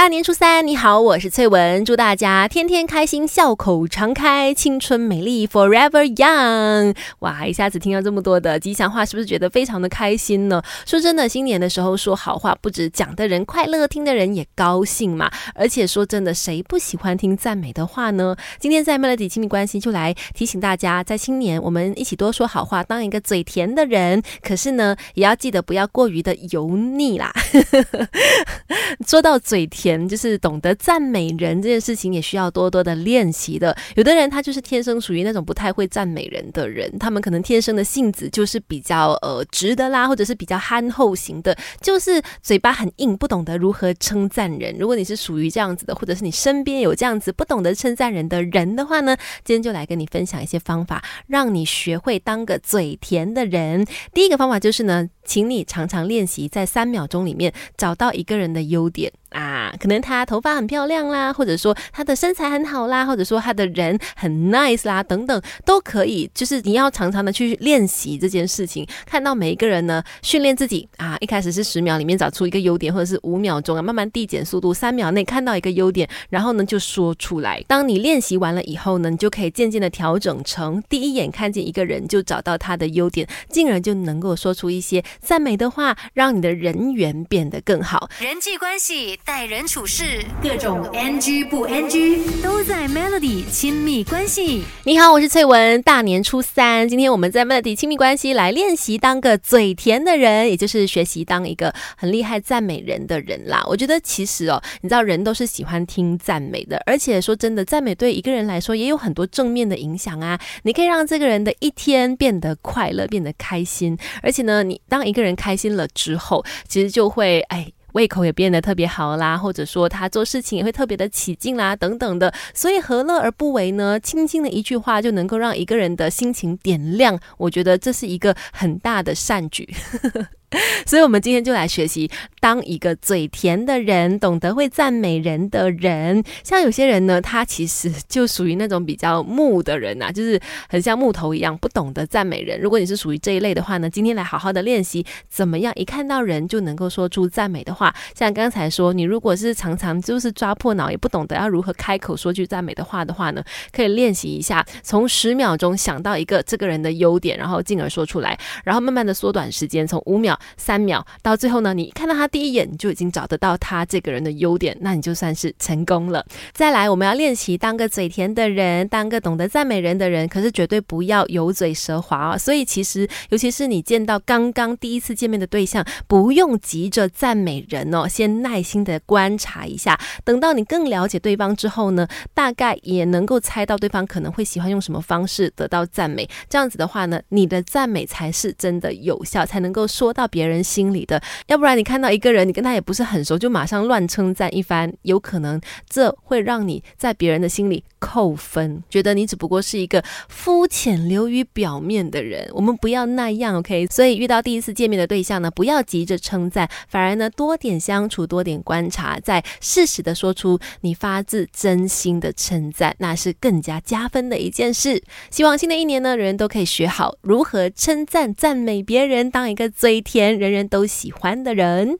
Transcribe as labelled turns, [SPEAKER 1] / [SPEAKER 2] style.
[SPEAKER 1] 大年初三，你好，我是翠文，祝大家天天开心，笑口常开，青春美丽，forever young。哇，一下子听到这么多的吉祥话，是不是觉得非常的开心呢？说真的，新年的时候说好话，不止讲的人快乐，听的人也高兴嘛。而且说真的，谁不喜欢听赞美的话呢？今天在 Melody 亲密关系就来提醒大家，在新年我们一起多说好话，当一个嘴甜的人。可是呢，也要记得不要过于的油腻啦。说到嘴甜。就是懂得赞美人这件事情，也需要多多的练习的。有的人他就是天生属于那种不太会赞美人的人，他们可能天生的性子就是比较呃直的啦，或者是比较憨厚型的，就是嘴巴很硬，不懂得如何称赞人。如果你是属于这样子的，或者是你身边有这样子不懂得称赞人的人的话呢，今天就来跟你分享一些方法，让你学会当个嘴甜的人。第一个方法就是呢，请你常常练习在三秒钟里面找到一个人的优点。啊，可能他头发很漂亮啦，或者说他的身材很好啦，或者说他的人很 nice 啦，等等都可以。就是你要常常的去练习这件事情，看到每一个人呢，训练自己啊。一开始是十秒里面找出一个优点，或者是五秒钟啊，慢慢递减速度，三秒内看到一个优点，然后呢就说出来。当你练习完了以后呢，你就可以渐渐的调整成第一眼看见一个人就找到他的优点，进而就能够说出一些赞美的话，让你的人缘变得更好，
[SPEAKER 2] 人际关系。待人处事，各种 NG 不 NG 都在 Melody 亲密关系。
[SPEAKER 1] 你好，我是翠文。大年初三，今天我们在 Melody 亲密关系来练习当个嘴甜的人，也就是学习当一个很厉害赞美人的人啦。我觉得其实哦，你知道人都是喜欢听赞美的，而且说真的，赞美对一个人来说也有很多正面的影响啊。你可以让这个人的一天变得快乐，变得开心。而且呢，你当一个人开心了之后，其实就会哎。胃口也变得特别好啦，或者说他做事情也会特别的起劲啦，等等的。所以何乐而不为呢？轻轻的一句话就能够让一个人的心情点亮，我觉得这是一个很大的善举。所以，我们今天就来学习当一个嘴甜的人，懂得会赞美人的人。像有些人呢，他其实就属于那种比较木的人呐，就是很像木头一样，不懂得赞美人。如果你是属于这一类的话呢，今天来好好的练习怎么样，一看到人就能够说出赞美的话。像刚才说，你如果是常常就是抓破脑，也不懂得要如何开口说句赞美的话的话呢，可以练习一下，从十秒钟想到一个这个人的优点，然后进而说出来，然后慢慢的缩短时间，从五秒。三秒到最后呢，你看到他第一眼，你就已经找得到他这个人的优点，那你就算是成功了。再来，我们要练习当个嘴甜的人，当个懂得赞美人的人，可是绝对不要油嘴舌滑啊。所以其实，尤其是你见到刚刚第一次见面的对象，不用急着赞美人哦，先耐心的观察一下，等到你更了解对方之后呢，大概也能够猜到对方可能会喜欢用什么方式得到赞美。这样子的话呢，你的赞美才是真的有效，才能够说到。别人心里的，要不然你看到一个人，你跟他也不是很熟，就马上乱称赞一番，有可能这会让你在别人的心里扣分，觉得你只不过是一个肤浅流于表面的人。我们不要那样，OK？所以遇到第一次见面的对象呢，不要急着称赞，反而呢多点相处，多点观察，再适时的说出你发自真心的称赞，那是更加加分的一件事。希望新的一年呢，人人都可以学好如何称赞、赞美别人，当一个嘴人人都喜欢的人。